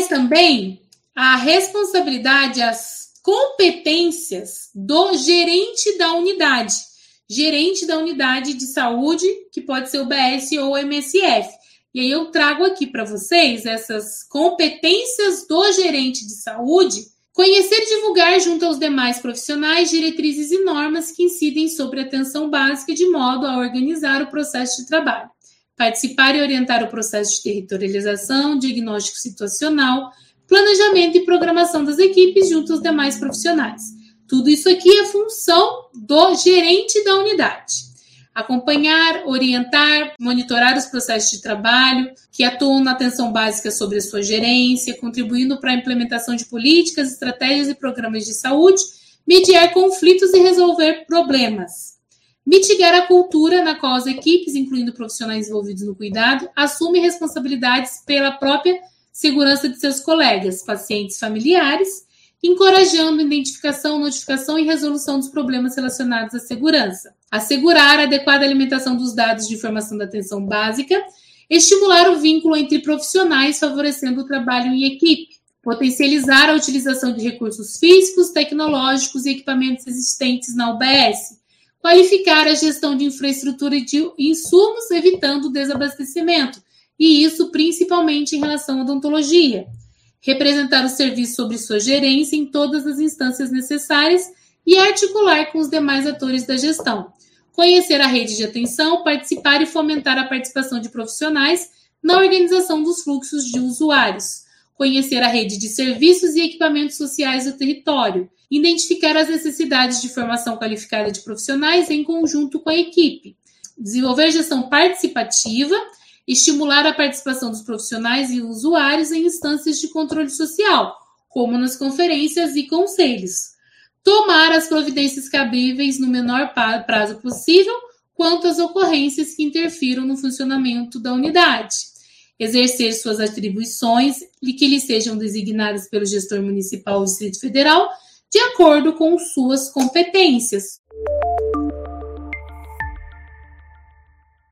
Mas também a responsabilidade, as competências do gerente da unidade, gerente da unidade de saúde, que pode ser o BS ou o MSF. E aí eu trago aqui para vocês essas competências do gerente de saúde, conhecer e divulgar junto aos demais profissionais diretrizes e normas que incidem sobre a atenção básica de modo a organizar o processo de trabalho, participar e orientar o processo de territorialização, diagnóstico situacional, planejamento e programação das equipes junto aos demais profissionais. Tudo isso aqui é função do gerente da unidade acompanhar, orientar, monitorar os processos de trabalho, que atuam na atenção básica sobre a sua gerência, contribuindo para a implementação de políticas, estratégias e programas de saúde, mediar conflitos e resolver problemas. Mitigar a cultura na qual as equipes, incluindo profissionais envolvidos no cuidado, assumem responsabilidades pela própria segurança de seus colegas, pacientes familiares, encorajando identificação, notificação e resolução dos problemas relacionados à segurança. Assegurar a adequada alimentação dos dados de informação da atenção básica, estimular o vínculo entre profissionais, favorecendo o trabalho em equipe, potencializar a utilização de recursos físicos, tecnológicos e equipamentos existentes na UBS, qualificar a gestão de infraestrutura e de insumos, evitando o desabastecimento, e isso principalmente em relação à odontologia. Representar o serviço sobre sua gerência em todas as instâncias necessárias e articular com os demais atores da gestão, conhecer a rede de atenção, participar e fomentar a participação de profissionais na organização dos fluxos de usuários, conhecer a rede de serviços e equipamentos sociais do território, identificar as necessidades de formação qualificada de profissionais em conjunto com a equipe, desenvolver gestão participativa, estimular a participação dos profissionais e usuários em instâncias de controle social, como nas conferências e conselhos. Tomar as providências cabíveis no menor prazo possível quanto às ocorrências que interfiram no funcionamento da unidade, exercer suas atribuições e que lhe sejam designadas pelo gestor municipal ou Distrito Federal de acordo com suas competências.